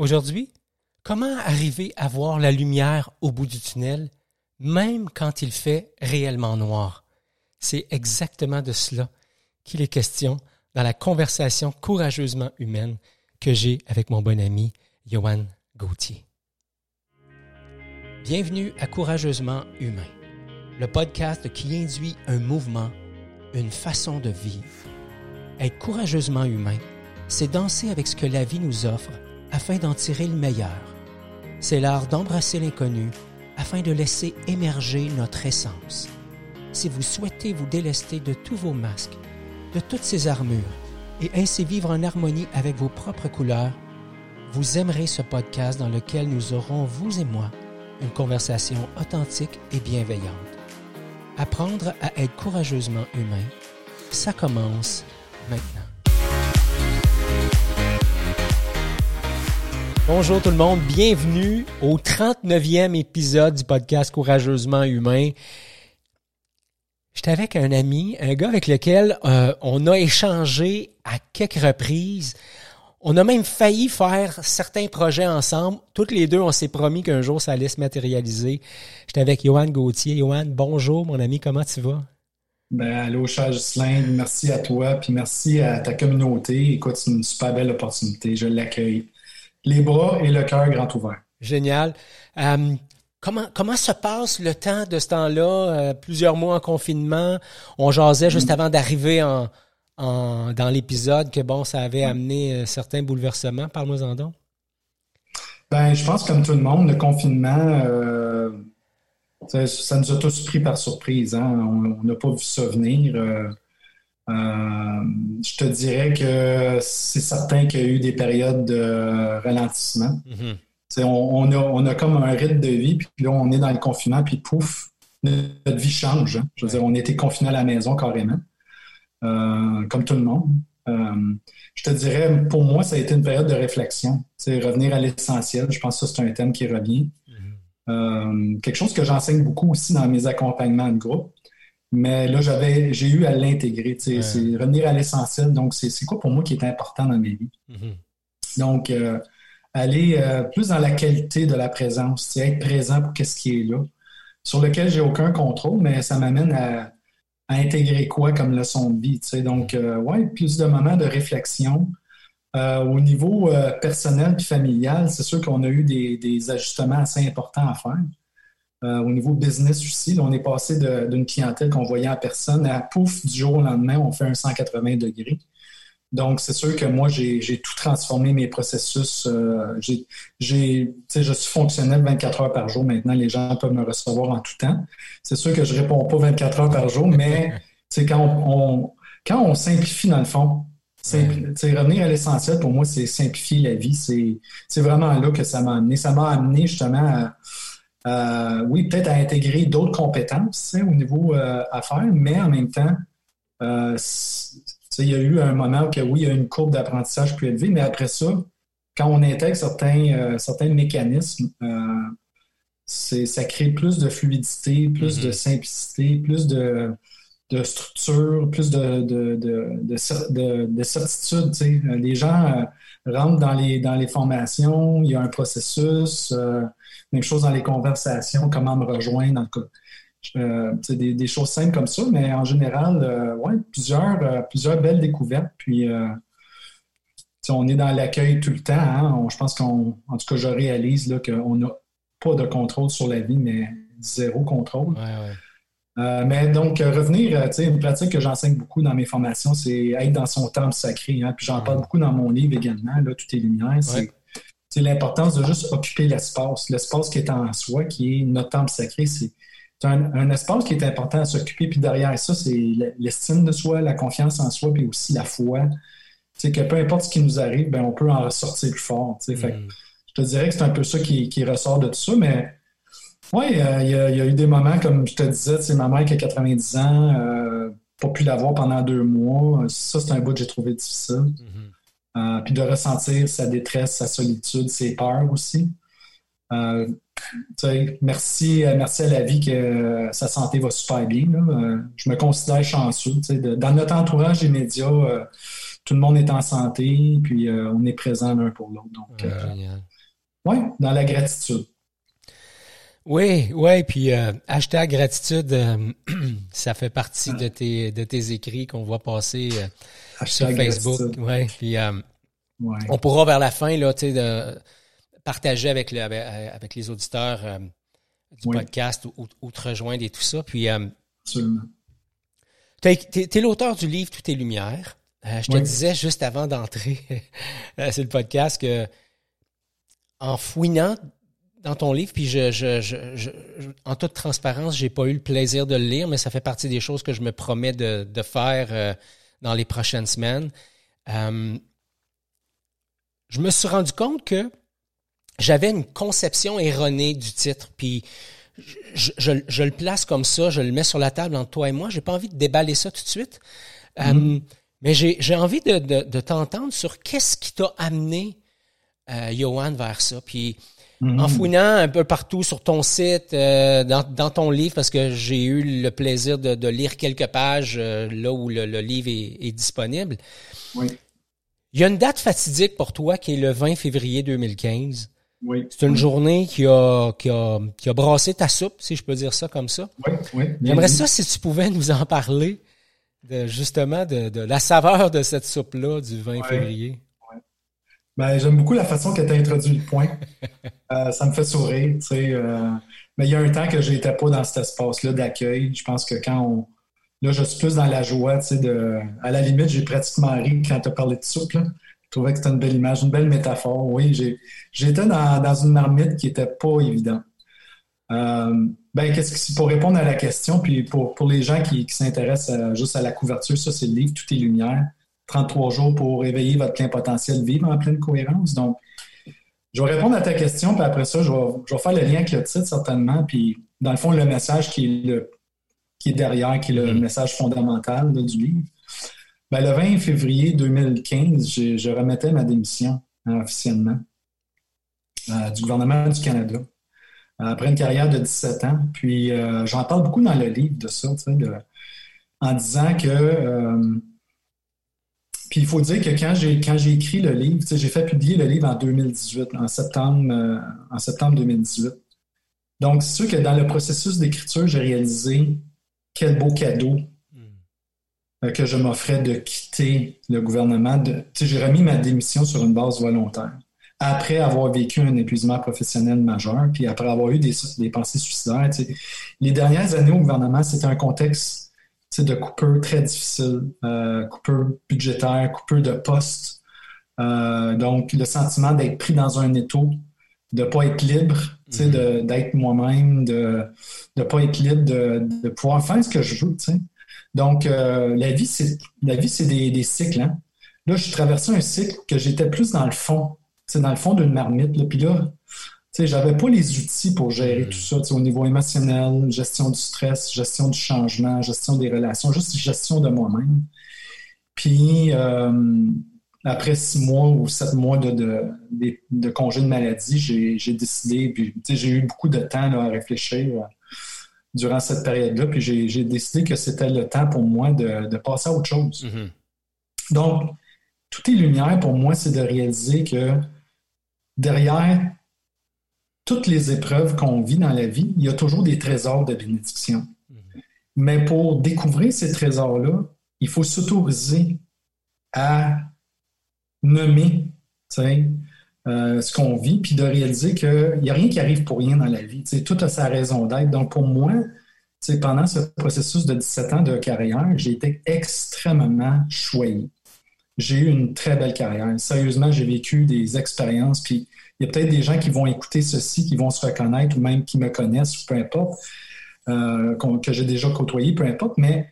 Aujourd'hui, comment arriver à voir la lumière au bout du tunnel, même quand il fait réellement noir? C'est exactement de cela qu'il est question dans la conversation courageusement humaine que j'ai avec mon bon ami Johan Gauthier. Bienvenue à Courageusement humain, le podcast qui induit un mouvement, une façon de vivre. Être courageusement humain, c'est danser avec ce que la vie nous offre afin d'en tirer le meilleur. C'est l'art d'embrasser l'inconnu afin de laisser émerger notre essence. Si vous souhaitez vous délester de tous vos masques, de toutes ces armures, et ainsi vivre en harmonie avec vos propres couleurs, vous aimerez ce podcast dans lequel nous aurons, vous et moi, une conversation authentique et bienveillante. Apprendre à être courageusement humain, ça commence maintenant. Bonjour tout le monde, bienvenue au 39e épisode du podcast Courageusement Humain. J'étais avec un ami, un gars avec lequel euh, on a échangé à quelques reprises. On a même failli faire certains projets ensemble. Toutes les deux, on s'est promis qu'un jour, ça allait se matérialiser. J'étais avec Johan Gauthier. Johan, bonjour mon ami, comment tu vas? Ben, allô, Ghislain, merci à toi, puis merci à ta communauté. Écoute, c'est une super belle opportunité, je l'accueille les bras et le cœur grand ouvert. Génial. Euh, comment, comment se passe le temps de ce temps-là? Euh, plusieurs mois en confinement. On jasait juste mm. avant d'arriver en, en, dans l'épisode que bon, ça avait amené euh, certains bouleversements. Parle-moi-en donc. Ben, je pense comme tout le monde, le confinement, ça, nous a tous pris par surprise. Hein? On n'a pas vu ça venir. Euh, je te dirais que c'est certain qu'il y a eu des périodes de ralentissement. Mhm. on, a, comme un rythme de vie, puis là, on est dans le confinement, puis pouf, notre vie change. Hein. Je veux dire, on était confiné à la maison carrément, euh, comme tout le monde. Euh, je te dirais, pour moi, ça a été une période de réflexion. C'est revenir à l'essentiel. Je pense que ça, c'est un thème qui revient. Mhm. quelque chose que j'enseigne beaucoup aussi dans mes accompagnements de groupe. Mais là, j'avais, j'ai eu à l'intégrer. C'est revenir à l'essentiel. Donc, c'est quoi pour moi qui est important dans mes vies? Mm-hmm. Donc, euh, aller euh, plus dans la qualité de la présence, être présent pour qu'est-ce qui est là, sur lequel j'ai aucun contrôle, mais ça m'amène à, intégrer quoi comme leçon de vie. Donc, euh, ouais, plus de moments de réflexion. au niveau personnel et familial, c'est sûr qu'on a eu des, des, ajustements assez importants à faire. Euh, au niveau business aussi, on est passé d'une clientèle qu'on voyait en personne à pouf, du jour au lendemain, on fait un 180 degrés. Donc, c'est sûr que moi, j'ai tout transformé mes processus. Euh, j'ai, je suis fonctionnel 24 heures par jour maintenant. Les gens peuvent me recevoir en tout temps. C'est sûr que je réponds pas 24 heures par jour, mais quand on, quand on simplifie dans le fond, revenir à l'essentiel, pour moi, c'est simplifier la vie. C'est vraiment là que ça m'a amené. Ça m'a amené justement à euh, oui, peut-être à intégrer d'autres compétences au niveau euh, affaires, mais en même temps, euh, il y a eu un moment où oui, il y a une courbe d'apprentissage plus élevée, mais après ça, quand on intègre certains, certains mécanismes, ça crée plus de fluidité, plus de mm-hmm. simplicité, plus de, structure, plus de, de, certitude. Les gens rentrent dans les, dans les formations, il y a un processus. Même chose dans les conversations, comment me rejoindre. Dans euh, c'est des, choses simples comme ça, mais en général, euh, ouais, plusieurs, euh, plusieurs belles découvertes. Puis, on est dans l'accueil tout le temps. Hein. je pense qu'en tout cas, je réalise qu'on n'a pas de contrôle sur la vie, mais zéro contrôle. mais donc, revenir, une pratique que j'enseigne beaucoup dans mes formations, c'est être dans son temple sacré. Hein. Puis j'en parle beaucoup dans mon livre également, là, Tout est lumière. C'est c'est l'importance de juste occuper l'espace, l'espace qui est en soi, qui est notre temple sacré. C'est un, espace qui est important à s'occuper. Puis derrière ça, c'est l'estime de soi, la confiance en soi, puis aussi la foi. C'est que peu importe ce qui nous arrive, ben, on peut en ressortir plus fort. Mm. je te dirais que c'est un peu ça qui, ressort de tout ça, mais oui, euh, il y, a eu des moments, comme je te disais, c'est ma mère qui a 90 ans, euh, pas pu l'avoir pendant deux mois. Ça, c'est un bout que j'ai trouvé difficile. Mm-hmm. Euh, puis de ressentir sa détresse, sa solitude, ses peurs aussi. Euh, merci, euh, merci à la vie que sa santé va super bien. je me considère chanceux. dans notre entourage immédiat, tout le monde est en santé, puis euh, on est présent l'un pour l'autre. Donc, ouais, dans la gratitude. Oui, oui, puis hashtag gratitude, ça fait partie de tes de tes écrits qu'on voit passer sur Facebook. Ouais, puis on pourra vers la fin là, de partager avec le avec, les auditeurs du podcast ou, te rejoindre et tout ça. Puis Absolument. Tu es, l'auteur du livre Tout est lumière. Euh, je te disais juste avant d'entrer euh, sur le podcast que en fouinant dans ton livre, puis je, je, je, en toute transparence, j'ai pas eu le plaisir de le lire, mais ça fait partie des choses que je me promets de, de faire euh, dans les prochaines semaines. je me suis rendu compte que j'avais une conception erronée du titre, puis je, je, le place comme ça, je le mets sur la table entre toi et moi. J'ai pas envie de déballer ça tout de suite. Mm-hmm. Euh, mais j'ai envie de, de, de t'entendre sur qu'est-ce qui t'a amené, euh, Johan, vers ça. Puis mm-hmm. en fouinant un peu partout sur ton site, euh, dans, dans, ton livre, parce que j'ai eu le plaisir de, de lire quelques pages euh, là où le, le livre est, est, disponible. Oui. Il y a une date fatidique pour toi qui est le 20 février 2015. Oui. C'est une journée qui a, qui, a, qui a brassé ta soupe, si je peux dire ça comme ça. Oui, oui. J'aimerais ça si tu pouvais nous en parler, de, justement, de, de la saveur de cette soupe-là du 20 février. Ben, j'aime beaucoup la façon que tu as introduit le point. euh, ça me fait sourire. Euh, mais il y a un temps que je n'étais pas dans cet espace-là d'accueil. Je pense que quand on... Là, je suis plus dans la joie, de... À la limite, j'ai pratiquement ri quand tu as parlé de soupe, là. Je trouvais que c'était une belle image, une belle métaphore. Oui, j'étais dans, dans, une marmite qui était pas évidente. Euh, ben, qu'est-ce que pour répondre à la question, puis pour, pour les gens qui, qui s'intéressent juste à la couverture, ça, c'est le livre Tout est lumière. 33 jours pour éveiller votre plein potentiel, vivre en pleine cohérence. Donc, je vais répondre à ta question, puis après ça, je vais, je vais faire le lien avec le titre, certainement. Puis, dans le fond, le message qui est, le, qui est derrière, qui est le mm-hmm. message fondamental du livre. Ben, le 20 février 2015, je, remettais ma démission hein, officiellement euh, du gouvernement du Canada après une carrière de 17 ans. Puis euh, j'en parle beaucoup dans le livre de ça, en disant que. Euh, puis il faut dire que quand j'ai quand j'ai écrit le livre, j'ai fait publier le livre en 2018, en septembre, en septembre 2018. Donc, c'est sûr que dans le processus d'écriture, j'ai réalisé quel beau cadeau euh, que je m'offrais de quitter le gouvernement. J'ai remis ma démission sur une base volontaire. Après avoir vécu un épuisement professionnel majeur, puis après avoir eu des, des pensées suicidaires, les dernières années au gouvernement, c'était un contexte de coupure très difficile, euh, coupure budgétaire, coupure de poste. Euh, donc, le sentiment d'être pris dans un étau, de ne pas être libre, mm-hmm. d'être moi-même, de ne pas être libre, de, de, pouvoir faire ce que je veux. Donc, euh, la vie, c'est la vie, c'est des, des, cycles. Hein? Là, je traversais un cycle que j'étais plus dans le fond, c'est dans le fond d'une marmite. Là. Puis là, j'avais pas les outils pour gérer tout ça au niveau émotionnel, gestion du stress, gestion du changement, gestion des relations, juste gestion de moi-même. Puis euh, après six mois ou sept mois de, de, de, congé de maladie, j'ai décidé, puis j'ai eu beaucoup de temps là, à réfléchir durant cette période-là. Puis j'ai décidé que c'était le temps pour moi de, passer à autre chose. Mm-hmm. Donc, tout est lumière pour moi, c'est de réaliser que derrière toutes les épreuves qu'on vit dans la vie, il y a toujours des trésors de bénédiction. Mais pour découvrir ces trésors-là, il faut s'autoriser à nommer, euh, ce qu'on vit, puis de réaliser qu'il n'y a rien qui arrive pour rien dans la vie. tout a sa raison d'être. Donc, pour moi, pendant ce processus de 17 ans de carrière, j'ai été extrêmement choyé. J'ai eu une très belle carrière. Sérieusement, j'ai vécu des expériences, puis il y a peut-être des gens qui vont écouter ceci, qui vont se reconnaître, ou même qui me connaissent, peu importe, euh, que j'ai déjà côtoyé, peu importe, mais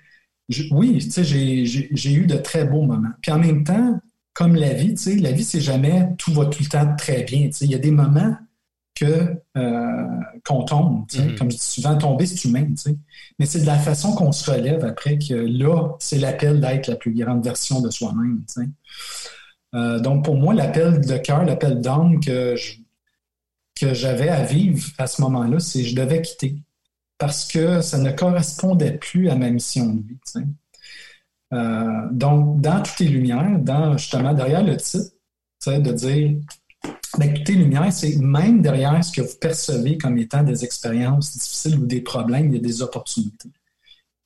oui, j'ai eu de très beaux moments. Puis en même temps, comme la vie, tu sais, la vie, c'est jamais tout va tout le temps très bien. Tu sais. Il y a des moments que euh, qu'on tombe. Tu sais. Mm-hmm. Comme je dis souvent, tomber, c'est humain. Tu sais. Mais c'est de la façon qu'on se relève après que là, c'est l'appel d'être la plus grande version de soi-même. Tu sais. Euh, donc, pour moi, l'appel de cœur, l'appel d'âme que que j'avais à vivre à ce moment-là, c'est je devais quitter parce que ça ne correspondait plus à ma mission de vie. Sais. donc, dans toutes les lumières, dans justement derrière le titre, de dire ben, toutes les c'est même derrière ce que vous percevez comme étant des expériences difficiles ou des problèmes, il y a des opportunités.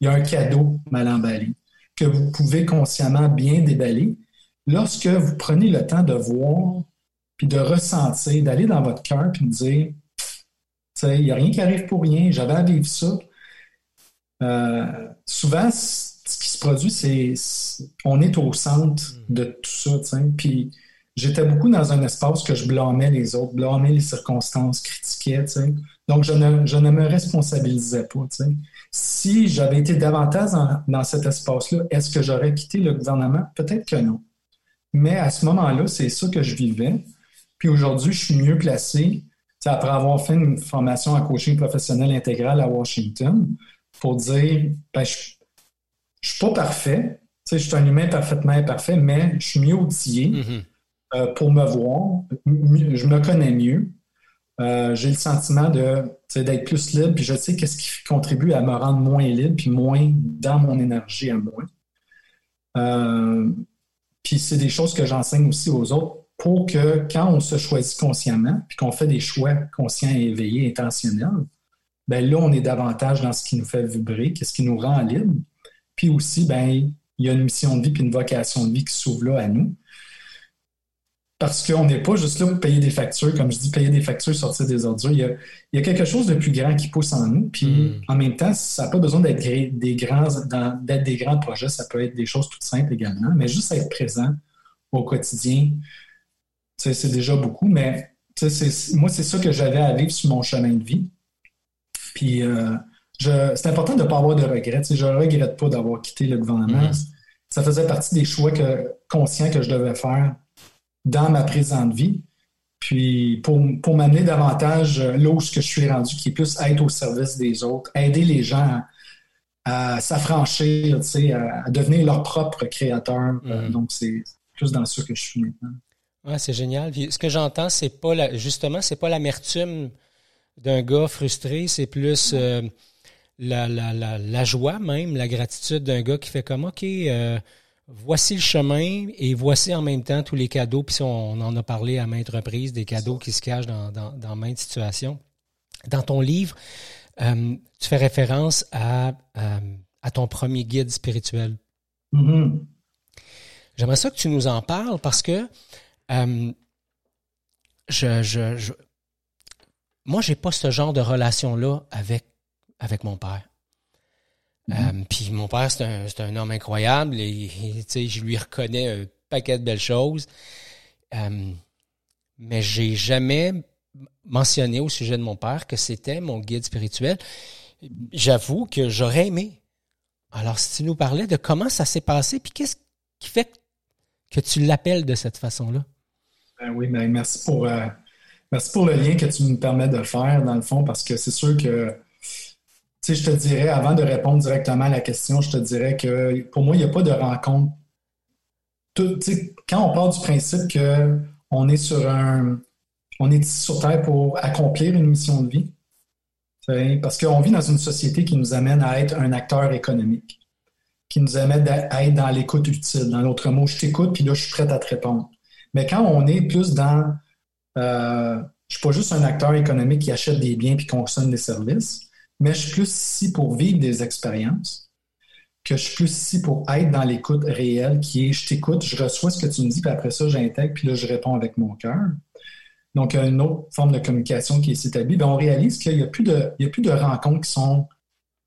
Il y a un cadeau mal emballé que vous pouvez consciemment bien déballer lorsque vous prenez le temps de voir puis de ressentir, d'aller dans votre cœur puis de dire il n'y a rien qui arrive pour rien, j'avais à vivre ça. Euh, souvent, ce qui se produit, c'est on est au centre de tout ça. Puis j'étais beaucoup dans un espace que je blâmais les autres, blâmais les circonstances, critiquais. Donc, je ne, je ne me responsabilisais pas. Si j'avais été davantage dans cet espace-là, est-ce que j'aurais quitté le gouvernement? Peut-être que non. Mais à ce moment-là, c'est ça que je vivais. Puis aujourd'hui, je suis mieux placé après avoir fait une formation en coaching professionnel intégral à Washington pour dire ben, je ne suis pas parfait. je suis un humain parfaitement imparfait, mais je suis mieux outillé mm-hmm. euh, pour me voir. Je me connais mieux. Euh, j'ai le sentiment d'être plus libre, puis je sais qu'est-ce qui contribue à me rendre moins libre, puis moins dans mon énergie à moi. Euh, puis c'est des choses que j'enseigne aussi aux autres pour que quand on se choisit consciemment, puis qu'on fait des choix conscients et éveillés, intentionnels, ben là, on est davantage dans ce qui nous fait vibrer, qu'est-ce qui nous rend libre. Puis aussi, ben, il y a une mission de vie puis une vocation de vie qui s'ouvre là à nous parce qu'on n'est pas juste là pour payer des factures, comme je dis, payer des factures, sortir des ordures. Il y a, quelque chose de plus grand qui pousse en nous. Puis hmm. en même temps, ça n'a pas besoin d'être des grands, d'être des grands projets, ça peut être des choses toutes simples également, mais juste être présent au quotidien, c'est déjà beaucoup. Mais moi, c'est ça que j'avais à vivre sur mon chemin de vie. Puis euh, c'est important de ne pas avoir de regrets. je ne regrette pas d'avoir quitté le gouvernement. Hmm. Ça faisait partie des choix que, conscients que je devais faire dans ma présente vie. Puis pour, pour m'amener davantage euh, là où je suis rendu, qui est plus être au service des autres, aider les gens à, s'affranchir, à, à, devenir leur propre créateur. Euh, mm. donc, c'est plus dans ça que je suis maintenant. Ouais, c'est génial. ce que j'entends, c'est pas la, justement, c'est pas l'amertume d'un gars frustré, c'est plus euh, la, la, la, joie même, la gratitude d'un gars qui fait comme OK, voici le chemin et voici en même temps tous les cadeaux. Puis on en a parlé à maintes reprises, des cadeaux qui se cachent dans, dans, maintes situations. Dans ton livre, euh, tu fais référence à, à, ton premier guide spirituel. Mm-hmm. J'aimerais ça que tu nous en parles parce que euh, je, je, je, moi, j'ai pas ce genre de relation-là avec, avec mon père. Mm-hmm. Euh, puis mon père, c'est un, un, homme incroyable. Et, je lui reconnais un paquet de belles choses. Euh, mais j'ai jamais mentionné au sujet de mon père que c'était mon guide spirituel. J'avoue que j'aurais aimé. Alors, si tu nous parlais de comment ça s'est passé, puis qu'est-ce qui fait que tu l'appelles de cette façon-là? Ben oui, ben merci pour, euh, merci pour le lien que tu me permets de faire, dans le fond, parce que c'est sûr que je te dirais, avant de répondre directement à la question, je te dirais que pour moi, il n'y a pas de rencontre. quand on part du principe qu'on est sur un. On est sur Terre pour accomplir une mission de vie, parce qu'on vit dans une société qui nous amène à être un acteur économique, qui nous amène à être dans l'écoute utile. Dans l'autre mot, je t'écoute, puis là, je suis prêt à te répondre. Mais quand on est plus dans. Euh, je ne suis pas juste un acteur économique qui achète des biens puis consomme des services mais je suis plus ici pour vivre des expériences, que je suis plus ici pour être dans l'écoute réelle, qui est je t'écoute, je reçois ce que tu me dis, puis après ça, j'intègre, puis là, je réponds avec mon cœur. Donc, une autre forme de communication qui est s'établie. Ben, on réalise qu'il n'y a, plus de, il a plus de rencontres qui sont.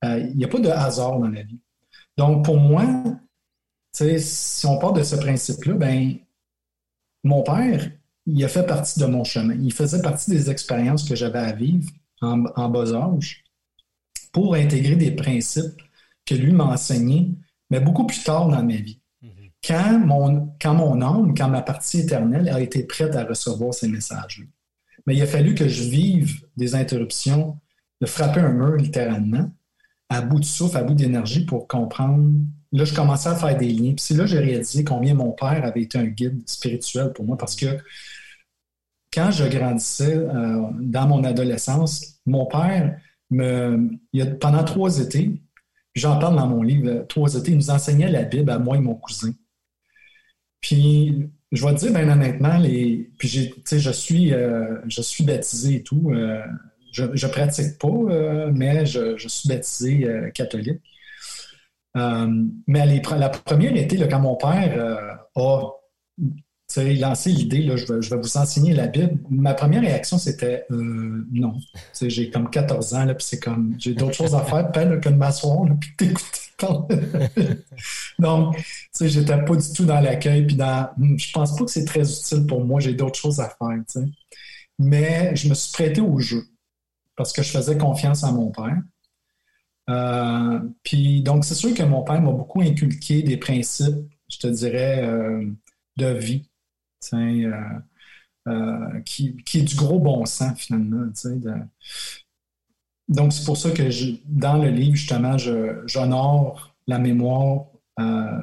Euh, il n'y a pas de hasard dans la vie. Donc, pour moi, si on part de ce principe-là, ben, mon père, il a fait partie de mon chemin. Il faisait partie des expériences que j'avais à vivre en bas âge pour intégrer des principes que lui m'a enseignés, mais beaucoup plus tard dans ma vie. Mhm. Quand mon, quand mon âme, quand ma partie éternelle a été prête à recevoir ces messages-là. Mais il a fallu que je vive des interruptions, de frapper un mur littéralement, à bout de souffle, à bout d'énergie pour comprendre. Là, je commençais à faire des liens. Puis c'est là que j'ai réalisé combien mon père avait été un guide spirituel pour moi parce que quand je grandissais euh, dans mon adolescence, mon père, me, il y a, pendant trois étés, j'en parle dans mon livre, Trois étés, il nous enseignait la Bible à moi et mon cousin. Puis, je vais te dire, bien honnêtement, les, puis je suis, euh, je suis baptisé et tout. Euh, je ne pratique pas, euh, mais je, suis baptisé catholique. mais la première été, quand mon père a lancé l'idée, je vais, je vous enseigner la Bible, ma première réaction, c'était non. J'ai comme 14 ans, puis c'est comme, j'ai d'autres choses à faire que de m'asseoir puis t'écouter Donc, tu sais, j'étais pas du tout dans l'accueil, puis dans, hmm, je pense pas que c'est très utile pour moi, j'ai d'autres choses à faire, tu sais. Mais je me suis prêté au jeu parce que je faisais confiance à mon père. Euh, puis donc, c'est sûr que mon père m'a beaucoup inculqué des principes, je te dirais, euh, de vie, euh, euh, qui, qui, est du gros bon sens finalement. De, donc, c'est pour ça que dans le livre, justement, j'honore la mémoire euh,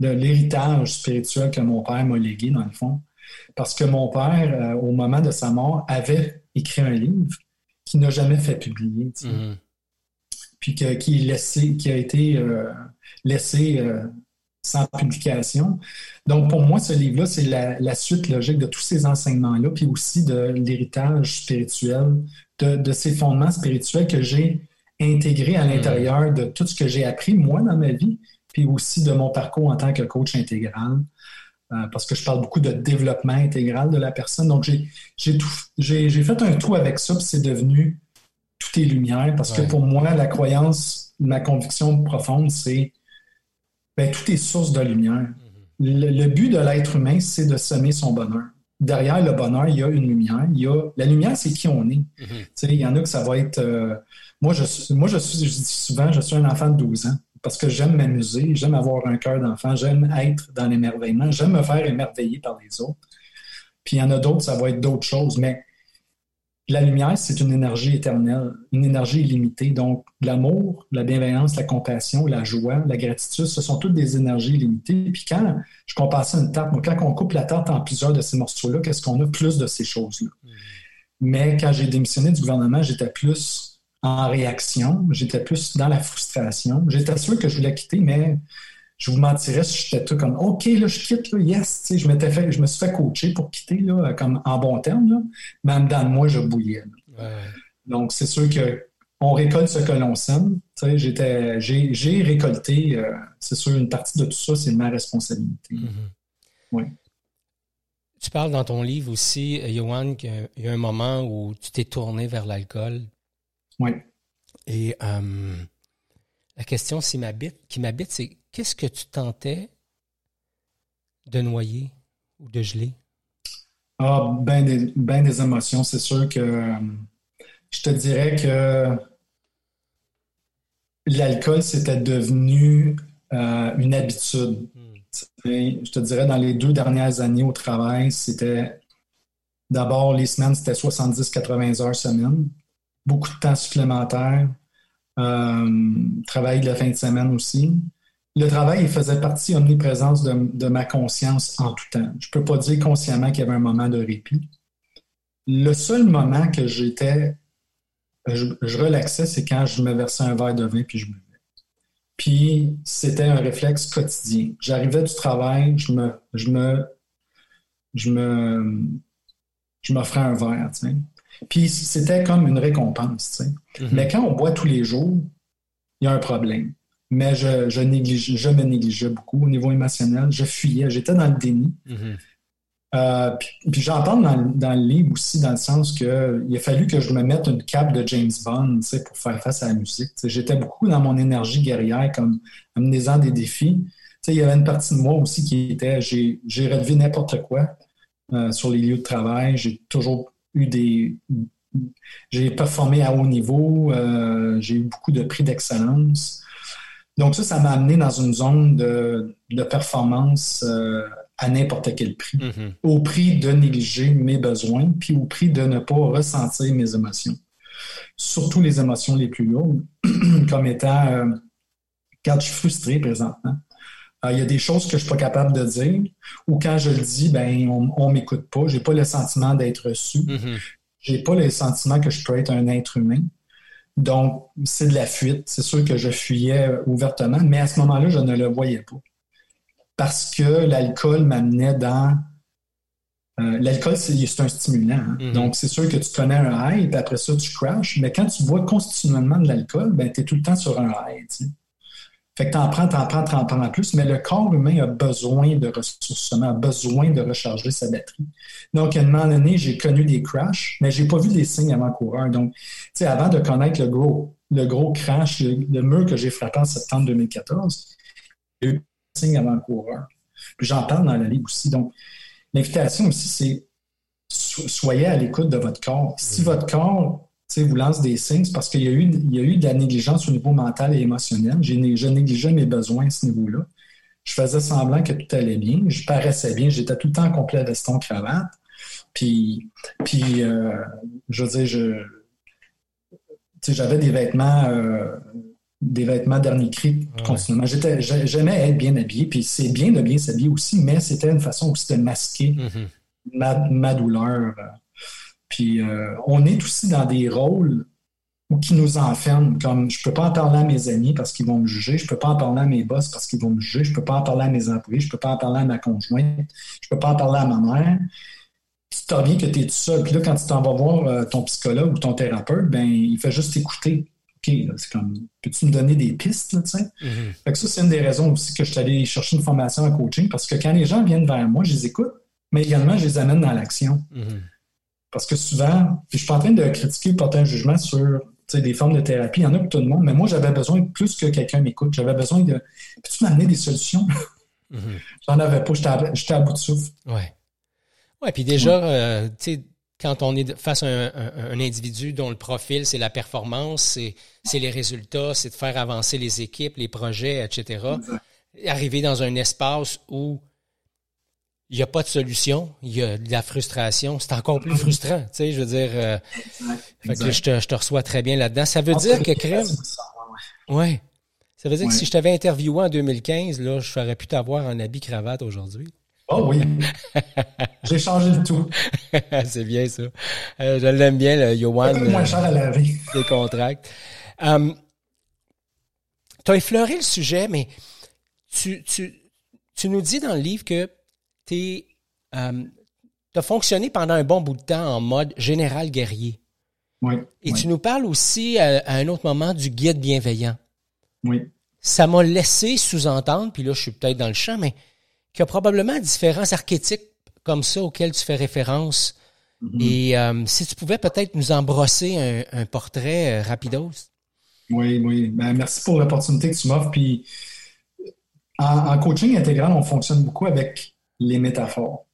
de l'héritage spirituel que mon père m'a légué, dans le fond. Parce que mon père, euh, au moment de sa mort, avait écrit un livre qu'il n'a jamais fait publier. Mm-hmm. Puis qui, laissé, qui a été euh, laissé sans publication. Donc, pour moi, ce livre-là, c'est la, suite logique de tous ces enseignements-là, puis aussi de l'héritage spirituel, de, ces fondements spirituels que j'ai intégrés à l'intérieur de tout ce que j'ai appris, moi, dans ma vie, puis aussi de mon parcours en tant que coach intégral, euh, parce que je parle beaucoup de développement intégral de la personne. Donc, j'ai fait un tout avec ça, puis c'est devenu tout est lumière, parce que pour moi, la croyance, ma conviction profonde, c'est ben, tout est source de lumière. Le, but de l'être humain, c'est de semer son bonheur. Derrière le bonheur, il y a une lumière. Il y a, la lumière, c'est qui on est. Mhm. Il y en a que ça va être. Euh, moi, je, moi je, suis, je dis souvent, je suis un enfant de 12 ans parce que j'aime m'amuser, j'aime avoir un cœur d'enfant, j'aime être dans l'émerveillement, j'aime me faire émerveiller par les autres. Puis il y en a d'autres, ça va être d'autres choses. Mais la lumière, c'est une énergie éternelle, une énergie illimitée. Donc, l'amour, la bienveillance, la compassion, la joie, la gratitude, ce sont toutes des énergies illimitées. Puis quand je compare ça à une tarte, quand on coupe la tarte en plusieurs de ces morceaux-là, qu'est-ce qu'on a plus de ces choses-là? Mm-hmm. Mais quand j'ai démissionné du gouvernement, j'étais plus en réaction, j'étais plus dans la frustration. J'étais sûr que je voulais quitter, mais je vous mentirais si j'étais tout comme OK, là, je quitte, là, yes, je m'étais fait, je me suis fait coacher pour quitter, là, comme en bon terme, là, mais en dedans de moi, je bouillais. Donc, c'est sûr que on récolte ce que l'on sème. J'étais, j'ai, j'ai récolté, euh, c'est sûr, une partie de tout ça, c'est ma responsabilité. Mm-hmm. Oui. Tu parles dans ton livre aussi, euh, Johan, qu'il y a un moment où tu t'es tourné vers l'alcool. Oui. Et euh, la question m'habite, qui m'habite, c'est qu'est-ce que tu tentais de noyer ou de geler? Ah, ben des, ben des émotions. C'est sûr que je te dirais que l'alcool, c'était devenu euh, une habitude. Hmm. Je te dirais, dans les deux dernières années au travail, c'était d'abord les semaines, c'était 70-80 heures semaine, beaucoup de temps supplémentaire, euh, travail de la fin de semaine aussi le travail il faisait partie omniprésence de, de ma conscience en tout temps. Je ne peux pas dire consciemment qu'il y avait un moment de répit. Le seul moment que j'étais, je, relaxais, c'est quand je me versais un verre de vin puis je buvais. Puis c'était un réflexe quotidien. J'arrivais du travail, je me, je me, je me, je m'offrais un verre, tu sais. Puis c'était comme une récompense, tu sais. Mm-hmm. Mais quand on boit tous les jours, il y a un problème mais je, je, néglige, je me négligeais beaucoup au niveau émotionnel. Je fuyais, j'étais dans le déni. Mm-hmm. Euh, puis, j'en parle dans, le livre aussi, dans le sens qu'il a fallu que je me mette une cape de James Bond pour faire face à la musique. J'étais beaucoup dans mon énergie guerrière, comme en menant des défis. il y avait une partie de moi aussi qui était j'ai relevé n'importe quoi euh, sur les lieux de travail. J'ai toujours eu des. J'ai performé à haut niveau. Euh, j'ai eu beaucoup de prix d'excellence. Donc ça, ça m'a amené dans une zone de, performance euh, à n'importe quel prix, mm-hmm. au prix de négliger mes besoins, puis au prix de ne pas ressentir mes émotions. Surtout les émotions les plus lourdes, comme étant euh, quand je suis frustré présentement. Euh, il y a des choses que je ne suis pas capable de dire, ou quand je le dis, ben on ne m'écoute pas, j'ai pas le sentiment d'être reçu, Je mm-hmm. j'ai pas le sentiment que je peux être un être humain. Donc, c'est de la fuite. C'est sûr que je fuyais ouvertement, mais à ce moment-là, je ne le voyais pas. Parce que l'alcool m'amenait dans. Euh, l'alcool, c'est un stimulant. Hein. Mm-hmm. Donc, c'est sûr que tu connais un high, puis après ça, tu crashes. Mais quand tu bois continuellement de l'alcool, ben, tu es tout le temps sur un high. Fait que t'en prends, t'en prends, t'en prends plus, mais le corps humain a besoin de ressourcement, a besoin de recharger sa batterie. Donc, à un moment donné, j'ai connu des crashs, mais j'ai pas vu des signes avant-coureurs. Donc, tu sais, avant de connaître le gros, le gros crash, le, mur que j'ai frappé en septembre 2014, il y a eu des signes avant-coureurs. Puis j'en parle dans la livre aussi. Donc, l'invitation aussi, c'est soyez à l'écoute de votre corps. Si mmh. votre corps vous lance des signes, parce qu'il y, a eu, il y a eu de la négligence au niveau mental et émotionnel. J'ai, je négligeais mes besoins à ce niveau-là. Je faisais semblant que tout allait bien. Je paraissais bien. J'étais tout le temps en complet veston cravate. Puis, puis euh, je veux dire, je, j'avais des vêtements, euh, des vêtements dernier cri continuellement. j'aimais être bien habillé. Puis c'est bien de bien s'habiller aussi, mais c'était une façon aussi de masquer mm-hmm. ma, ma, douleur. Puis euh, on est aussi dans des rôles qui nous enferment, comme je ne peux pas en parler à mes amis parce qu'ils vont me juger, je ne peux pas en parler à mes boss parce qu'ils vont me juger, je ne peux pas en parler à mes employés, je ne peux pas en parler à ma conjointe, je ne peux pas en parler à ma mère. Tu te bien que tu es tout seul. Puis là, quand tu t'en vas voir euh, ton psychologue ou ton thérapeute, ben il fait juste écouter. OK, c'est comme, peux-tu me donner des pistes, là, tu sais? Mm-hmm. Fait que ça, c'est une des raisons aussi que je suis allé chercher une formation en coaching parce que quand les gens viennent vers moi, je les écoute, mais également, je les amène dans l'action. Mm-hmm. Parce que souvent, puis je suis pas en train de critiquer porter un jugement sur des formes de thérapie. Il y en a pour tout le monde, mais moi, j'avais besoin plus que quelqu'un m'écoute. J'avais besoin de. Peux-tu m'amener des solutions? Mm-hmm. J'en avais pas. J'étais à, bout de souffle. Oui. Oui, puis déjà, euh, tu sais, quand on est face à un, individu dont le profil, c'est la performance, c'est les résultats, c'est de faire avancer les équipes, les projets, etc. Arriver dans un espace où il n'y a pas de solution, il y a de la frustration, c'est encore plus frustrant, tu sais, je veux dire. Euh, fait que je te, je te reçois très bien là-dedans. Ça veut dire que crème. Ouais. Ça veut dire que si je t'avais interviewé en 2015, là, je ferais plus t'avoir en habit cravate aujourd'hui. Oh oui. J'ai changé le tout. c'est bien ça. Euh, je l'aime bien, le Yohan. Un moins cher à laver. Des contracts. Um, tu as effleuré le sujet, mais tu, tu, tu nous dis dans le livre que tu euh, as fonctionné pendant un bon bout de temps en mode général guerrier. Oui. Et tu nous parles aussi à, un autre moment du guide bienveillant. Oui. Ça m'a laissé sous-entendre, puis là, je suis peut-être dans le champ, mais qu'il y a probablement différents archétypes comme ça auxquels tu fais référence. Mm-hmm. Et euh, si tu pouvais peut-être nous embrosser un, portrait euh, rapidos. Oui, oui. Ben, merci pour l'opportunité que tu m'offres. Puis en, coaching intégral, on fonctionne beaucoup avec les métaphores.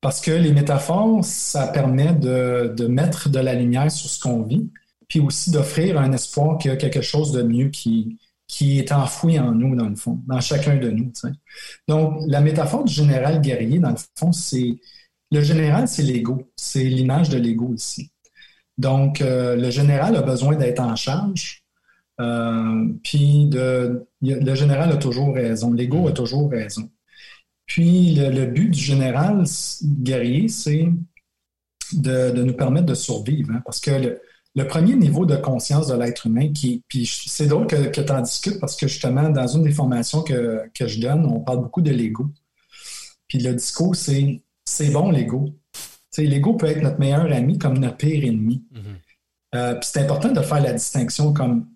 Parce que les métaphores, ça permet de, mettre de la lumière sur ce qu'on vit, puis aussi d'offrir un espoir qu'il y a quelque chose de mieux qui, est enfoui en nous, dans le fond, dans chacun de nous. Donc, la métaphore du général guerrier, dans le fond, c'est. Le général, c'est l'ego. C'est l'image de l'ego ici. Donc, euh, le général a besoin d'être en charge. Euh, puis, le général a toujours raison. L'ego a toujours raison. Puis le, but du général guerrier, c'est de, nous permettre de survivre, hein, parce que le, premier niveau de conscience de l'être humain, qui, puis c'est drôle que, que tu en discutes parce que justement, dans une des formations que, je donne, on parle beaucoup de l'ego. Puis le discours, c'est c'est bon l'ego. L'ego peut être notre meilleur ami comme notre pire ennemi. Mm-hmm. Euh, puis c'est important de faire la distinction comme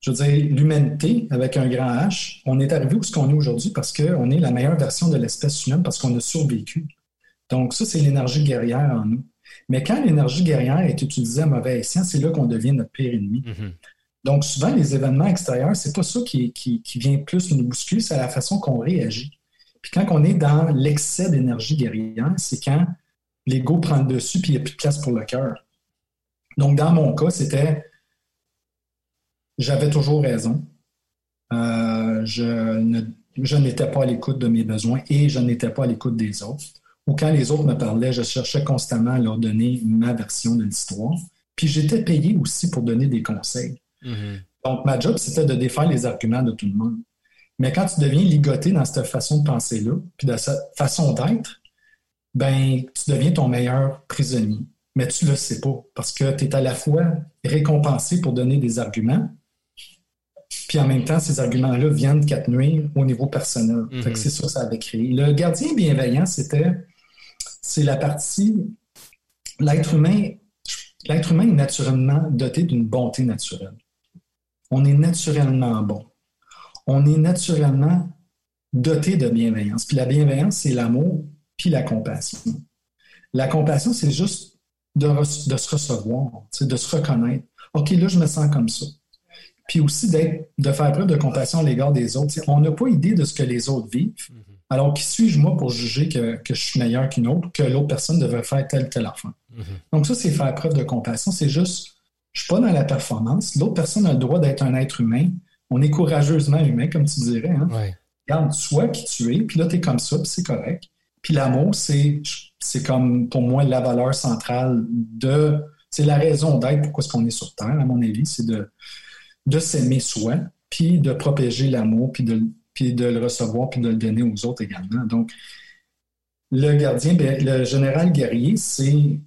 je veux dire, l'humanité avec un grand H, on est arrivé où ce qu'on est aujourd'hui parce qu'on est la meilleure version de l'espèce humaine parce qu'on a survécu. Donc, ça, c'est l'énergie guerrière en nous. Mais quand l'énergie guerrière est utilisée à mauvais escient, c'est là qu'on devient notre pire ennemi. Mm-hmm. Donc, souvent, les événements extérieurs, c'est pas ça qui, qui, vient plus nous bousculer, c'est la façon qu'on réagit. Puis quand on est dans l'excès d'énergie guerrière, c'est quand l'ego prend le dessus puis il n'y a plus de place pour le cœur. Donc, dans mon cas, c'était j'avais toujours raison. Euh, je n'étais pas à l'écoute de mes besoins et je n'étais pas à l'écoute des autres. Ou quand les autres me parlaient, je cherchais constamment à leur donner ma version de l'histoire. Puis j'étais payé aussi pour donner des conseils. Mm-hmm. Donc, ma job, c'était de défaire les arguments de tout le monde. Mais quand tu deviens ligoté dans cette façon de penser-là, puis de cette façon d'être, ben, tu deviens ton meilleur prisonnier. mais tu ne le sais pas parce que tu es à la fois récompensé pour donner des arguments, puis en même temps, ces arguments-là viennent qu'à nuire au niveau personnel. Mm-hmm. c'est ça que ça avait créé. Le gardien bienveillant, c'était c'est la partie l'être humain, l'être humain est naturellement doté d'une bonté naturelle. On est naturellement bon. On est naturellement doté de bienveillance. Puis la bienveillance, c'est l'amour, puis la compassion. La compassion, c'est juste de, de, se recevoir, de se reconnaître. OK, là, je me sens comme ça. Puis aussi de faire preuve de compassion à l'égard des autres. on n'a pas idée de ce que les autres vivent. Mm-hmm. Alors, qui suis-je, moi, pour juger que, je suis meilleur qu'une autre, que l'autre personne devrait faire telle telle affaire? Mm-hmm. Donc, ça, c'est faire preuve de compassion. C'est juste, je ne suis pas dans la performance. L'autre personne a le droit d'être un être humain. On est courageusement humain, comme tu dirais. Hein? Regarde, sois qui tu es, puis là, tu es comme ça, puis c'est correct. Puis l'amour, c'est, c'est comme, pour moi, la valeur centrale de... C'est la raison d'être pourquoi est-ce qu'on est sur Terre, à mon avis, c'est de, de s'aimer soi, puis de protéger l'amour, puis de, puis de le recevoir, puis de le donner aux autres également. Donc, le gardien, ben, le général guerrier, c'est.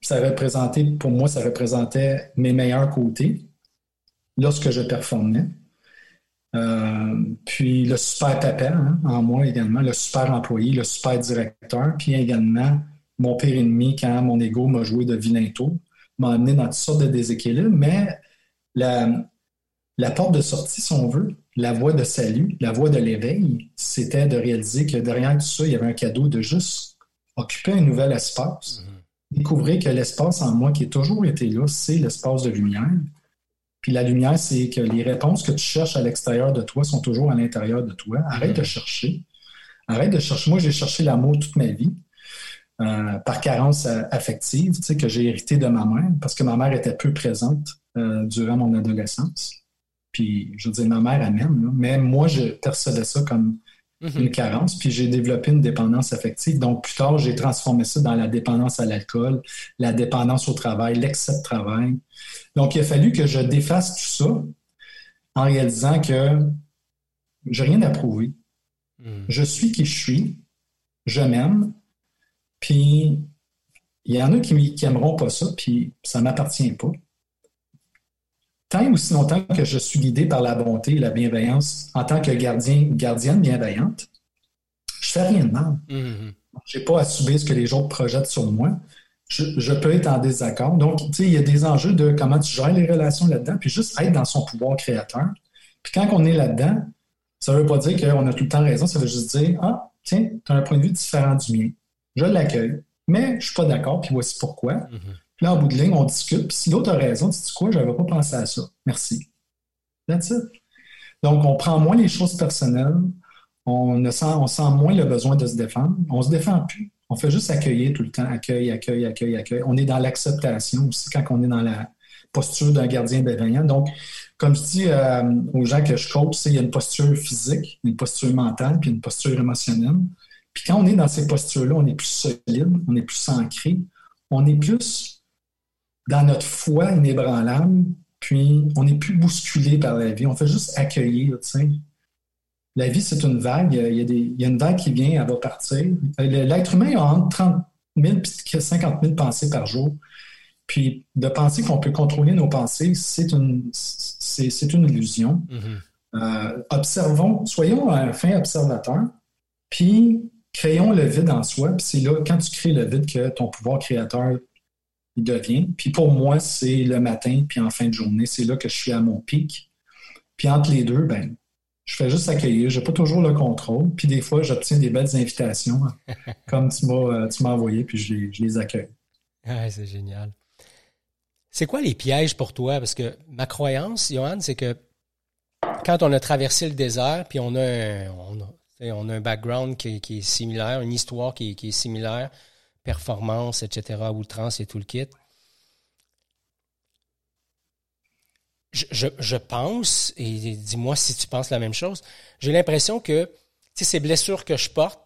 Ça représentait, pour moi, ça représentait mes meilleurs côtés lorsque je performais. Euh, puis le super papa hein, en moi également, le super employé, le super directeur, puis également mon pire ennemi quand mon ego m'a joué de vilain tour, m'a amené dans toutes sortes de déséquilibres, mais la, la porte de sortie, si on veut, la voie de salut, la voie de l'éveil, c'était de réaliser que derrière tout ça, il y avait un cadeau de juste occuper un nouvel espace, mm-hmm. découvrir que l'espace en moi qui a toujours été là, c'est l'espace de lumière. Puis la lumière, c'est que les réponses que tu cherches à l'extérieur de toi sont toujours à l'intérieur de toi. Arrête de mm-hmm. chercher. Arrête de chercher. Moi, j'ai cherché l'amour toute ma vie. Euh, par carence affective, tu sais, que j'ai hérité de ma mère, parce que ma mère était peu présente euh, durant mon adolescence. Puis, je veux dire, ma mère, elle m'aime, mais moi, je percevais ça comme mhm. une carence, puis j'ai développé une dépendance affective. Donc, plus tard, j'ai transformé ça dans la dépendance à l'alcool, la dépendance au travail, l'excès de travail. Donc, il a fallu que je défasse tout ça en réalisant que j'ai rien à prouver. Mhm. Je suis qui je suis, je m'aime, puis il y en a qui n'aimeront pas ça, puis ça ne m'appartient pas tant aussi longtemps que je suis guidé par la bonté et la bienveillance en tant que gardien, gardienne bienveillante, je fais rien de mal. Mm-hmm. Je n'ai pas à subir ce que les autres projettent sur moi. Je, peux être en désaccord. Donc, tu sais, il y a des enjeux de comment tu gères les relations là-dedans, puis juste être dans son pouvoir créateur. Puis quand on est là-dedans, ça ne veut pas dire qu'on a tout le temps raison, ça veut juste dire Ah, tiens, tu as un point de vue différent du mien. Je l'accueille. Mais je ne suis pas d'accord, puis voici pourquoi. Mm-hmm là, en bout de ligne, on discute. Puis si l'autre a raison, tu dis quoi, je n'avais pas pensé à ça. Merci. That's it. Donc, on prend moins les choses personnelles. On, sent, on sent moins le besoin de se défendre. On ne se défend plus. On fait juste accueillir tout le temps. Accueil, accueil, accueil, accueil. On est dans l'acceptation aussi quand on est dans la posture d'un gardien bienveillant. Donc, comme je dis euh, aux gens que je coach, il y a une posture physique, une posture mentale, puis une posture émotionnelle. Puis quand on est dans ces postures-là, on est plus solide, on est plus ancré, on est plus dans notre foi inébranlable, puis on n'est plus bousculé par la vie. On fait juste accueillir, tu sais. La vie, c'est une vague. Il y, a des, il y, a une vague qui vient, elle va partir. L'être humain a entre 30 000 et 50 000 pensées par jour. Puis de penser qu'on peut contrôler nos pensées, c'est une, c'est, une illusion. Mm-hmm. Euh, observons, soyons un fin observateur, puis créons le vide en soi. Puis c'est là, quand tu crées le vide, que ton pouvoir créateur il devient. Puis pour moi, c'est le matin, puis en fin de journée, c'est là que je suis à mon pic. Puis entre les deux, ben, je fais juste accueillir. Je n'ai pas toujours le contrôle. Puis des fois, j'obtiens des belles invitations, comme tu m'as, euh, tu m'as envoyé, puis je les, je les accueille. c'est génial. C'est quoi les pièges pour toi? Parce que ma croyance, Johan, c'est que quand on a traversé le désert, puis on a un, on a, un background qui, est similaire, une histoire qui, est similaire, performance, etc., outrance et tout le kit. Je, pense, et dis-moi si tu penses la même chose, j'ai l'impression que ces blessures que je porte,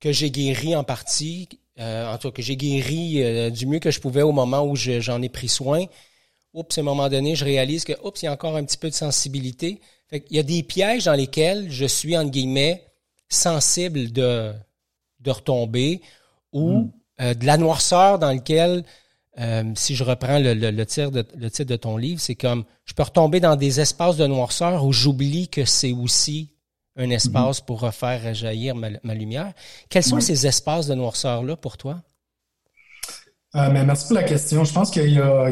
que j'ai guéri en partie, euh, en tout cas que j'ai guéri euh, du mieux que je pouvais au moment où j'en ai pris soin, oups, à un moment donné, je réalise que, il y a encore un petit peu de sensibilité. il y a des pièges dans lesquels je suis, entre guillemets, sensible de, de retomber ou mm euh, de la noirceur dans lequel, euh, si je reprends le, le, le, titre de, le titre de ton livre, c'est comme je peux retomber dans des espaces de noirceur où j'oublie que c'est aussi un espace pour refaire jaillir ma, ma lumière. Quels sont ces espaces de noirceur-là pour toi? Euh, mais merci pour la question. Je pense qu'il y a,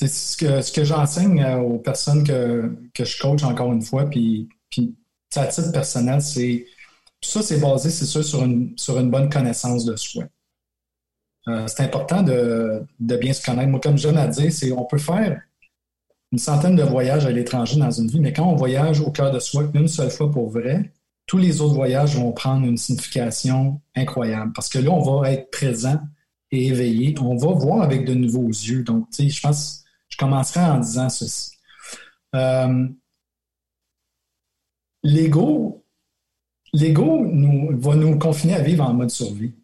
ce que, ce que j'enseigne aux personnes que, que je coach encore une fois, puis, puis à titre personnel, c'est tout ça, c'est basé, c'est sûr, sur une, sur une bonne connaissance de soi. Euh, c'est important de, de, bien se connaître. Moi, comme j'aime à dire, c'est on peut faire une centaine de voyages à l'étranger dans une vie, mais quand on voyage au cœur de soi une seule fois pour vrai, tous les autres voyages vont prendre une signification incroyable. Parce que là, on va être présent et éveillé. On va voir avec de nouveaux yeux. Donc, tu sais, je pense, je commencerai en disant ceci. Euh, L'ego, l'ego va nous confiner à vivre en mode survie.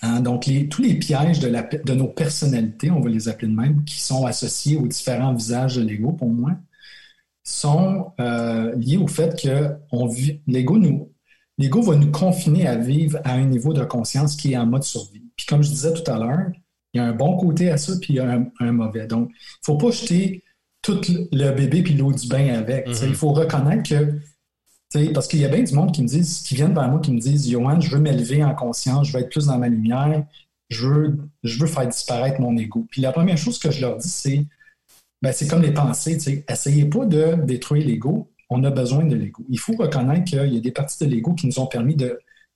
Hein, donc, tous les pièges de, nos personnalités, on va les appeler de même, qui sont associés aux différents visages de l'ego, pour moi, sont euh, liés au fait que l'ego nous, l'ego va nous confiner à vivre à un niveau de conscience qui est en mode survie. Puis, comme je disais tout à l'heure, il y a un bon côté à ça, puis il y a un, mauvais. Donc, il ne faut pas jeter tout le bébé puis l'eau du bain avec. Il faut reconnaître que parce qu'il y a bien du monde qui me disent, qui viennent vers moi, qui me disent Johan, je veux m'élever en conscience, je veux être plus dans ma lumière, je veux, je veux faire disparaître mon ego. Puis la première chose que je leur dis, c'est ben, c'est comme les pensées, essayez pas de détruire l'ego, on a besoin de l'ego. Il faut reconnaître qu'il y a des parties de l'ego qui nous ont permis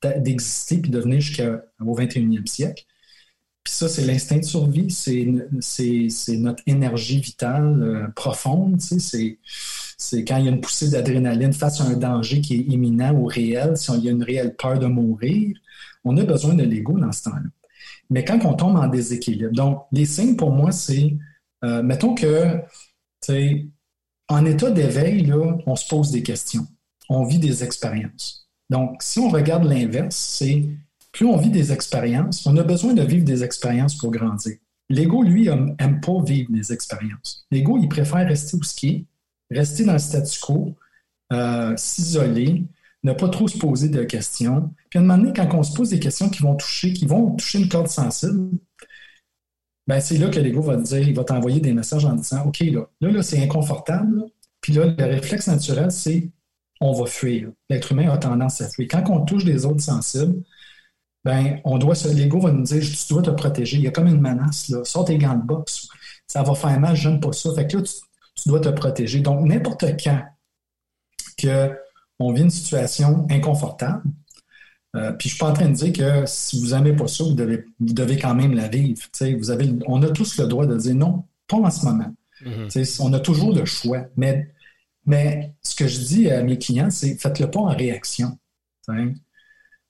d'exister puis de venir jusqu'au 21e siècle. Puis ça, c'est l'instinct de survie, c'est notre énergie vitale euh, profonde, c'est quand il y a une poussée d'adrénaline face à un danger qui est imminent ou réel, si on y a une réelle peur de mourir, on a besoin de l'ego dans ce temps-là. Mais quand on tombe en déséquilibre, donc les signes pour moi, c'est, euh, mettons que, en état d'éveil, on se pose des questions, on vit des expériences. Donc, si on regarde l'inverse, c'est plus on vit des expériences, on a besoin de vivre des expériences pour grandir. L'ego, lui, n'aime pas vivre des expériences. L'ego, il préfère rester où ce qui est, rester dans le statu quo, euh, s'isoler, ne pas trop se poser de questions. Puis à un moment donné, quand on se pose des questions qui vont toucher, qui vont toucher une corde sensible, ben c'est là que l'ego va te dire, il va t'envoyer des messages en disant OK, là, là, c'est inconfortable. Puis là, le réflexe naturel, c'est on va fuir. L'être humain a tendance à fuir. Quand on touche des autres sensibles, ben, on doit l'ego va nous dire tu dois te protéger. Il y a comme une menace, là. Sors tes gants de boxe. Ça va faire mal, je n'aime pas ça. Fait que là, tu, tu dois te protéger. Donc, n'importe quand qu'on vit une situation inconfortable, euh, puis je ne suis pas en train de dire que si vous n'aimez pas ça, vous devez, vous devez quand même la vivre. Vous avez, on a tous le droit de dire non, pas en ce moment. Mm-hmm. On a toujours le choix. Mais, mais ce que je dis à mes clients, c'est faites-le pas en réaction.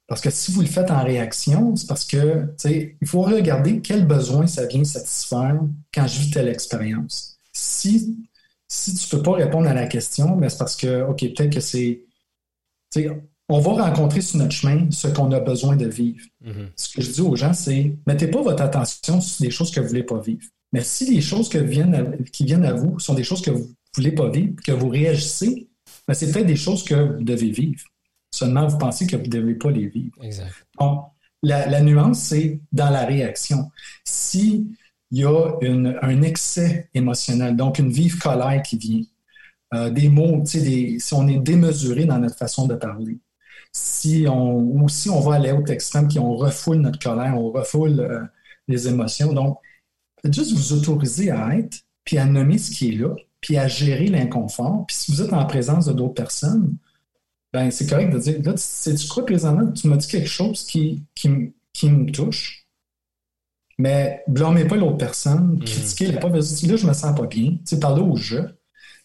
Parce que si vous le faites en réaction, c'est parce que il faut regarder quel besoin ça vient satisfaire quand je vis telle expérience. Si si tu ne peux pas répondre à la question, c'est parce que, OK, peut-être que c'est. On va rencontrer sur notre chemin ce qu'on a besoin de vivre. Mm-hmm. Ce que je dis aux gens, c'est mettez pas votre attention sur des choses que vous ne voulez pas vivre. Mais si les choses que viennent qui viennent à vous sont des choses que vous ne voulez pas vivre, que vous réagissez, ben, c'est peut-être des choses que vous devez vivre. Seulement, vous pensez que vous ne devez pas les vivre. Exact. Donc, la, la nuance, c'est dans la réaction. Si il y a un excès émotionnel, donc une vive colère qui vient. Euh, des mots, des, si on est démesuré dans notre façon de parler, si on, ou si on va à l'autre extrême, qui on refoule notre colère, on refoule euh, les émotions. Donc, juste vous autoriser à être, puis à nommer ce qui est là, puis à gérer l'inconfort. Puis si vous êtes en présence de d'autres personnes, ben c'est correct de dire, là, tu quoi présentement, tu m'as dit quelque chose qui, qui, qui me touche mais blâmez pas l'autre personne, mm. critiquez la pas. Là, je me sens pas bien. Tu parler au jeu.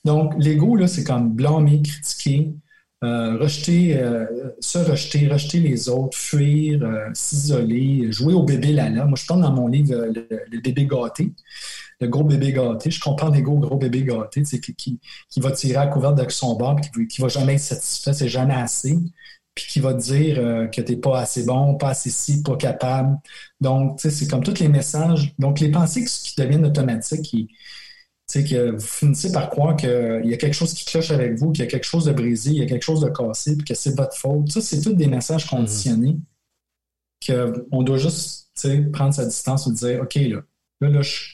Donc, l'ego, là, c'est comme blâmer, critiquer, euh, rejeter, euh, se rejeter, rejeter les autres, fuir, euh, s'isoler, jouer au bébé lala. Moi, je parle dans mon livre le, bébé gâté, le gros bébé gâté. Je comprends l'ego, gros bébé gâté, c'est qui, qui, qui, va tirer à couvert de son bord, qui, qui va jamais être satisfait, c'est jamais assez puis qui va te dire euh, que tu n'es pas assez bon, pas assez si, pas capable. Donc, c'est comme tous les messages. Donc, les pensées qui, deviennent automatiques, sais, que vous finissez par croire qu'il y a quelque chose qui cloche avec vous, qu'il y a quelque chose de brisé, il y a quelque chose de cassé, puis que c'est votre faute. Ça, c'est tous des messages conditionnés qu'on doit juste prendre sa distance et dire OK, là, là, là je,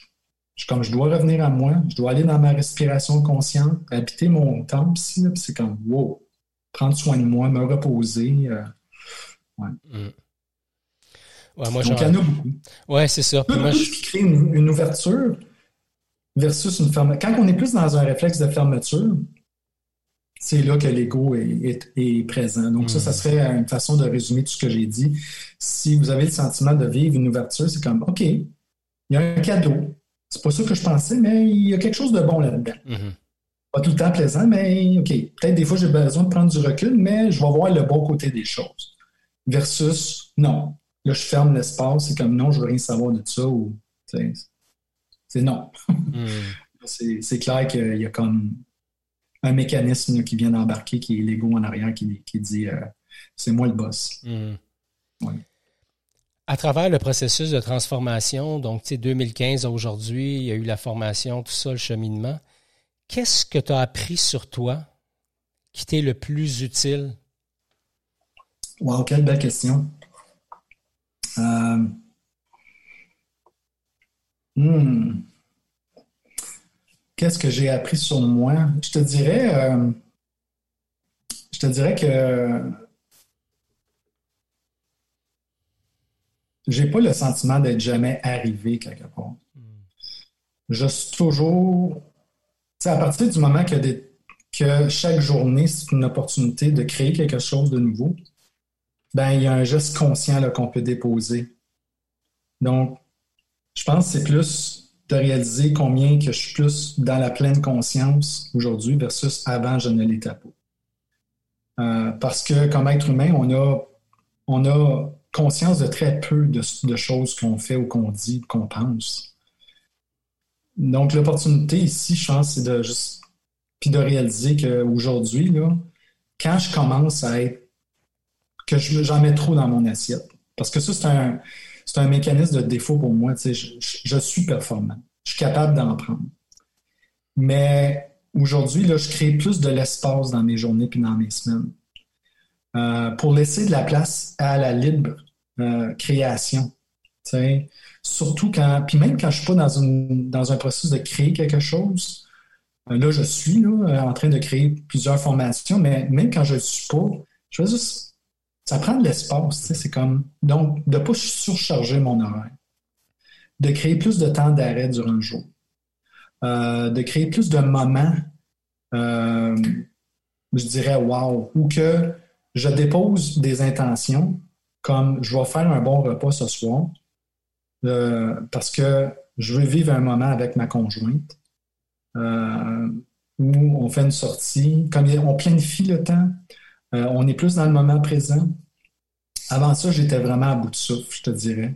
comme je dois revenir à moi, je dois aller dans ma respiration consciente, habiter mon temps ici, puis c'est comme wow, prendre soin de moi, me reposer. Euh, ouais. Mm. Ouais, moi, Donc, il y en a beaucoup. Ouais, c'est ça. Puis moi, je... qui crée une, ouverture versus une fermeture. Quand on est plus dans un réflexe de fermeture, c'est là que l'ego est, présent. Donc, ça, ça hmm. serait une façon de résumer tout ce que j'ai dit. Si vous avez le sentiment de vivre une ouverture, c'est comme, OK, il y a un cadeau. C'est pas ça que je pensais, mais il y a quelque chose de bon là-dedans. Hmm. Pas tout le temps plaisant, mais OK, peut-être des fois j'ai besoin de prendre du recul, mais je vais voir le bon côté des choses. Versus, non, Là, je ferme l'espace, c'est comme non, je veux rien savoir de ça ou c'est non. Hmm. c'est clair qu'il y a comme un mécanisme qui vient d'embarquer, qui est l'ego en arrière, qui, dit euh, c'est moi le boss. Hmm. À travers le processus de transformation, donc tu sais, 2015 à aujourd'hui, il y a eu la formation, tout ça, le cheminement. Qu'est-ce que tu as appris sur toi qui t'est le plus utile? Wow, quelle belle question. Euh, hmm. Qu'est-ce que j'ai appris sur moi? Je te dirais, euh, je te dirais que j'ai pas le sentiment d'être jamais arrivé quelque part. Je suis toujours. à partir du moment que, que chaque journée, c'est une opportunité de créer quelque chose de nouveau, ben, il y a un geste conscient qu'on peut déposer. Donc, je pense que c'est plus de réaliser combien que je suis plus dans la pleine conscience aujourd'hui versus avant je ne l'étais pas. Euh, parce que comme être humain, on a, on a conscience de très peu de, choses qu'on fait ou qu'on dit, qu'on pense. Donc, l'opportunité ici, je pense, c'est de juste puis de réaliser qu'aujourd'hui, quand je commence à être que j'en mets trop dans mon assiette. Parce que ça, c'est un, mécanisme de défaut pour moi. Je, je, suis performant. Je suis capable d'en prendre. Mais aujourd'hui, je crée plus de l'espace dans mes journées puis dans mes semaines euh, pour laisser de la place à la libre euh, création. Surtout quand, puis même quand je ne suis pas dans, une, dans un processus de créer quelque chose, euh, là, je suis là, en train de créer plusieurs formations, mais même quand je ne suis pas, je vais juste ça prend de l'espace. C'est comme. Donc, de ne pas surcharger mon horaire. De créer plus de temps d'arrêt durant le jour. De créer plus de moments, je dirais, wow, ou que je dépose des intentions comme je vais faire un bon repas ce soir euh, parce que je veux vivre un moment avec ma conjointe où on fait une sortie, comme on planifie le temps. Euh, on est plus dans le moment présent. Avant ça, j'étais vraiment à bout de souffle, je te dirais.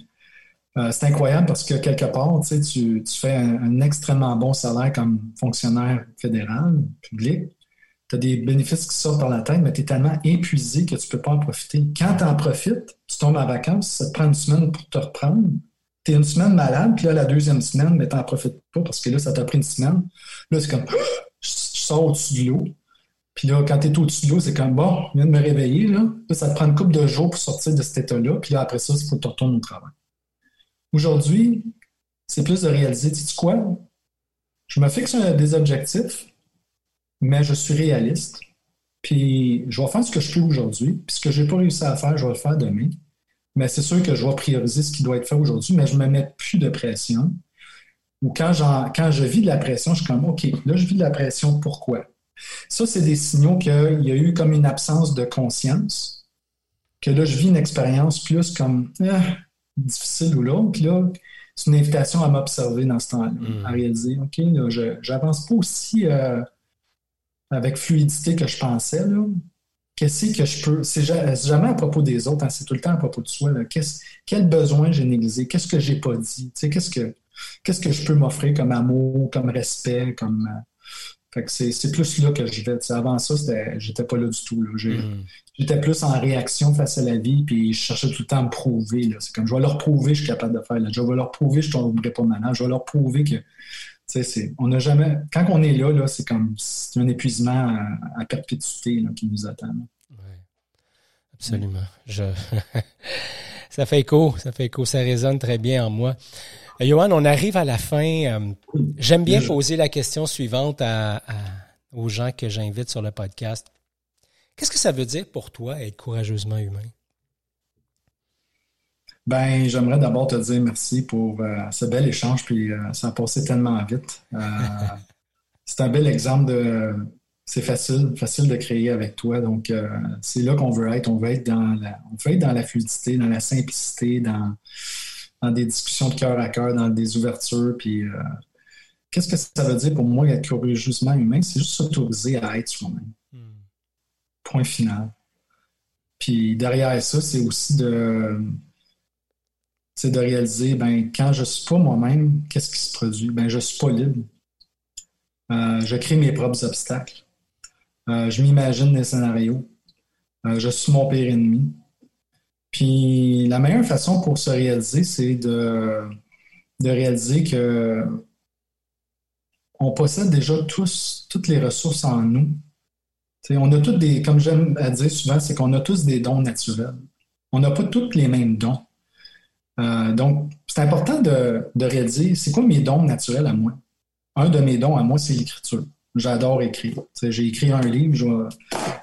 Euh, c'est incroyable parce que quelque part, tu, fais un, extrêmement bon salaire comme fonctionnaire fédéral, public. Tu as des bénéfices qui sortent par la tête, mais tu es tellement épuisé que tu ne peux pas en profiter. Quand tu en profites, tu tombes en vacances, ça te prend une semaine pour te reprendre. Tu es une semaine malade, puis là, la deuxième semaine, mais tu n'en profites pas parce que là, ça t'a pris une semaine. Là, c'est comme, je sors au-dessus de l'eau. Puis là, quand tu es au-dessus de l'eau, c'est comme bon, je viens de me réveiller. Là. ça te prend une couple de jours pour sortir de cet état-là. Puis là, après ça, il faut que tu retournes au travail. Aujourd'hui, c'est plus de réaliser, tu sais quoi? Je me fixe des objectifs, mais je suis réaliste. Puis je vais faire ce que je peux aujourd'hui. Puis ce que je n'ai pas réussi à faire, je vais le faire demain. Mais c'est sûr que je vais prioriser ce qui doit être fait aujourd'hui, mais je ne me mets plus de pression. Ou quand, quand je vis de la pression, je suis comme, OK, là, je vis de la pression, pourquoi? Ça, c'est des signaux qu'il y a eu comme une absence de conscience, que là, je vis une expérience plus comme ah, difficile ou l'autre. Puis là, c'est une invitation à m'observer dans ce temps-là, mm. à réaliser, OK, là, je n'avance pas aussi euh, avec fluidité que je pensais. Là. Qu'est-ce que je peux. C'est jamais à propos des autres, hein, c'est tout le temps à propos de soi. quel besoin j'ai négligé? Qu'est-ce que j'ai pas dit? Qu'est-ce que, qu'est-ce que je peux m'offrir comme amour, comme respect, comme. Euh, fait que c'est plus là que je vais. avant ça, j'étais pas là du tout. Hmm. J'étais plus en réaction face à la vie, puis je cherchais tout le temps à me prouver. C'est comme je vais leur prouver que je suis capable de faire. Là. Je vais leur prouver que je ne tomberai pas malade. Je vais leur prouver que. On n'a jamais. Quand on est là, là c'est comme c'est un épuisement à, perpétuité qui nous attend. Oui, absolument. Je... ça fait écho, ça fait écho, ça résonne très bien en moi. Euh, Johan, on arrive à la fin. Euh, j'aime bien poser la question suivante aux gens que j'invite sur le podcast. Qu'est-ce que ça veut dire pour toi être courageusement humain? Ben, j'aimerais d'abord te dire merci pour euh, ce bel échange, puis ça a passé tellement vite. c'est un bel exemple de. C'est facile, facile de créer avec toi. Donc, c'est là qu'on veut être. On veut être dans la, on veut être dans la fluidité, dans la simplicité, dans, dans des discussions de cœur à cœur, dans des ouvertures. Puis, euh, qu'est-ce que ça veut dire pour moi être courageusement humain? C'est juste s'autoriser à être soi-même. Hmm. Point final. Puis derrière ça, c'est aussi de, de réaliser, ben, quand je ne suis pas moi-même, qu'est-ce qui se produit? Ben, je ne suis pas libre. Euh, je crée mes propres obstacles. Euh, je m'imagine des scénarios. je suis mon pire ennemi. Puis la meilleure façon pour se réaliser, c'est de, de réaliser que on possède déjà tous toutes les ressources en nous. on a tous des, comme j'aime à dire souvent, c'est qu'on a tous des dons naturels. On n'a pas tous les mêmes dons. Euh, donc, c'est important de, de réaliser, c'est quoi mes dons naturels à moi? Un de mes dons à moi, c'est l'écriture. J'adore écrire. J'ai écrit un livre,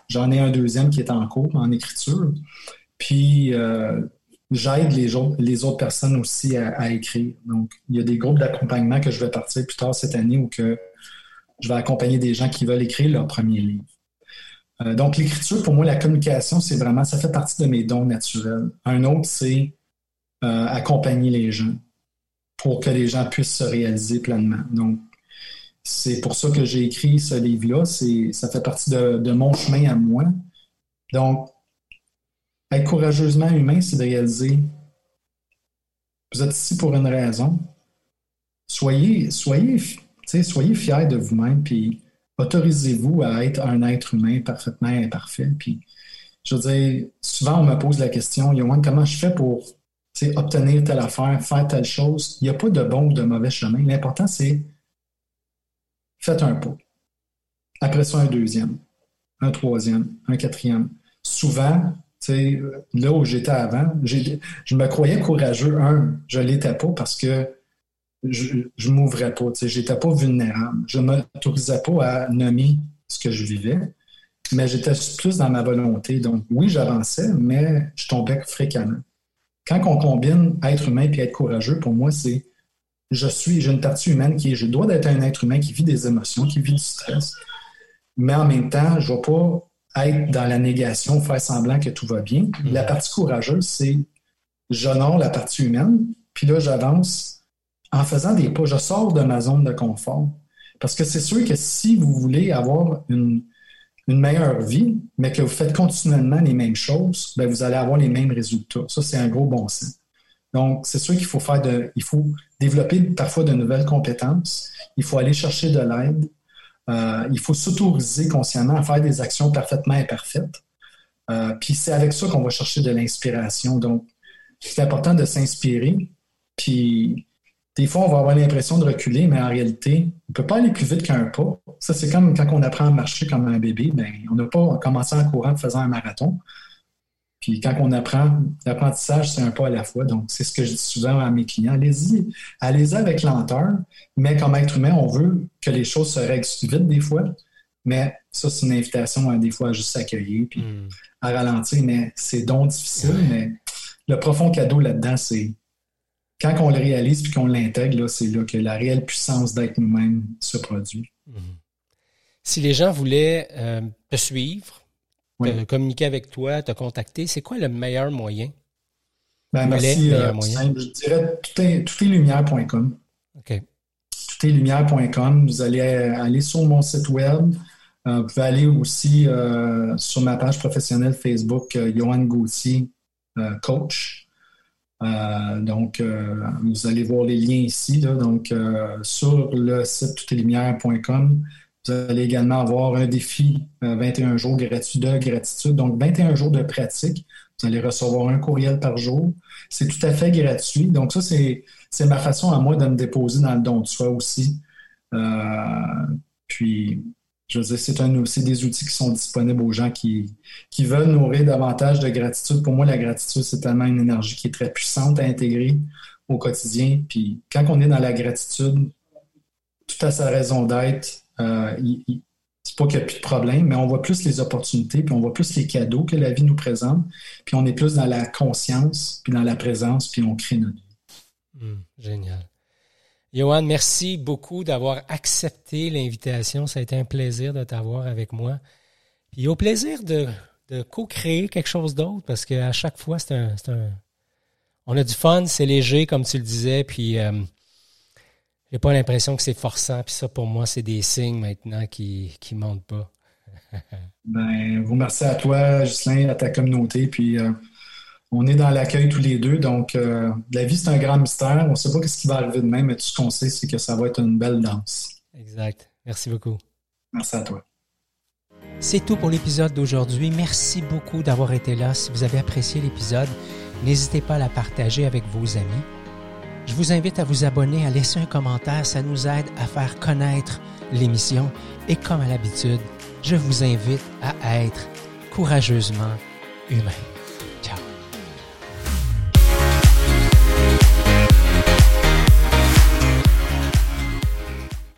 j'en ai un deuxième qui est en cours en écriture. Puis, euh, j'aide les, autres personnes aussi à, écrire. Donc, il y a des groupes d'accompagnement que je vais partir plus tard cette année où que je vais accompagner des gens qui veulent écrire leur premier livre. Euh, donc, l'écriture, pour moi, la communication, c'est vraiment, ça fait partie de mes dons naturels. Un autre, c'est euh, accompagner les gens pour que les gens puissent se réaliser pleinement. Donc, c'est pour ça que j'ai écrit ce livre-là. Ça fait partie de, mon chemin à moi. Donc, être courageusement humain, c'est de réaliser vous êtes ici pour une raison. Soyez, soyez, soyez fiers de vous-même, puis autorisez-vous à être un être humain parfaitement imparfait. Puis, je veux dire, souvent on me pose la question, Yohan, comment je fais pour obtenir telle affaire, faire telle chose? Il n'y a pas de bon ou de mauvais chemin. L'important, c'est faites un pas. Après ça, un deuxième, un troisième, un quatrième. Souvent, là où j'étais avant, je me croyais courageux. Un, je l'étais pas parce que je ne m'ouvrais pas. Je n'étais pas vulnérable. Je ne m'autorisais pas à nommer ce que je vivais, mais j'étais plus dans ma volonté. Donc, oui, j'avançais, mais je tombais fréquemment. Quand on combine être humain et être courageux, pour moi, c'est je suis, j'ai une partie humaine qui est, je dois être un être humain qui vit des émotions, qui vit du stress, mais en même temps, je ne vais pas être dans la négation, faire semblant que tout va bien. Mm. La partie courageuse, c'est j'honore la partie humaine, puis là, j'avance en faisant des pas. Je sors de ma zone de confort. Parce que c'est sûr que si vous voulez avoir une, meilleure vie, mais que vous faites continuellement les mêmes choses, bien, vous allez avoir les mêmes résultats. Ça, c'est un gros bon sens. Donc, c'est sûr qu'il faut faire de, il faut développer parfois de nouvelles compétences. Il faut aller chercher de l'aide. Euh, il faut s'autoriser consciemment à faire des actions parfaitement imparfaites. Euh, puis c'est avec ça qu'on va chercher de l'inspiration. Donc, c'est important de s'inspirer. Puis des fois, on va avoir l'impression de reculer, mais en réalité, on ne peut pas aller plus vite qu'un pas. Ça, c'est comme quand on apprend à marcher comme un bébé. Ben, on n'a pas commencé en courant en faisant un marathon. Puis quand on apprend, l'apprentissage, c'est un pas à la fois. Donc, c'est ce que je dis souvent à mes clients. Allez-y, allez-y avec lenteur, mais comme être humain, on veut que les choses se règlent vite des fois. Mais ça, c'est une invitation à des fois à juste s'accueillir puis hmm. à ralentir. Mais c'est donc difficile. Mais le profond cadeau là-dedans, c'est quand on le réalise puis qu'on l'intègre, c'est là que la réelle puissance d'être nous-mêmes se produit. Hmm. Si les gens voulaient euh, te suivre, communiquer avec toi, te contacter, c'est quoi le meilleur moyen? Ben, merci. Euh, je dirais toutestlumière.com. OK. Toutestlumière.com. Vous allez euh, aller sur mon site web. Euh, vous pouvez aller aussi sur ma page professionnelle Facebook, Johan Gauthier, coach. Donc, vous allez voir les liens ici. donc, sur le site toutestlumière.com, vous allez également avoir un défi 21 euh, jours gratuit de gratitude, donc 21 jours de pratique. Vous allez recevoir un courriel par jour. C'est tout à fait gratuit. Donc ça, c'est, ma façon à moi de me déposer dans le don de soi aussi. Euh, puis je veux dire, c'est un, des outils qui sont disponibles aux gens qui, qui veulent nourrir davantage de gratitude. Pour moi, la gratitude, c'est tellement une énergie qui est très puissante à intégrer au quotidien. Puis quand on est dans la gratitude, tout à sa raison d'être, euh, c'est pas qu'il n'y a plus de problème, mais on voit plus les opportunités, puis on voit plus les cadeaux que la vie nous présente, puis on est plus dans la conscience, puis dans la présence, puis on crée notre vie. Hmm, génial. Johan, merci beaucoup d'avoir accepté l'invitation. Ça a été un plaisir de t'avoir avec moi. Puis au plaisir de, co-créer quelque chose d'autre, parce qu'à chaque fois, c'est un, On a du fun, c'est léger, comme tu le disais, puis euh, j'ai pas l'impression que c'est forçant. Puis ça, pour moi, c'est des signes maintenant qui ne montent pas. ben, vous merci à toi, Justin, à ta communauté, puis... Euh, on est dans l'accueil tous les deux. Donc, euh, la vie, c'est un grand mystère. On ne sait pas ce qui va arriver demain, mais tout ce qu'on sait, c'est que ça va être une belle danse. Exact. Merci beaucoup. Merci à toi. C'est tout pour l'épisode d'aujourd'hui. Merci beaucoup d'avoir été là. Si vous avez apprécié l'épisode, n'hésitez pas à la partager avec vos amis. Je vous invite à vous abonner, à laisser un commentaire. Ça nous aide à faire connaître l'émission. Et comme à l'habitude, je vous invite à être courageusement humain.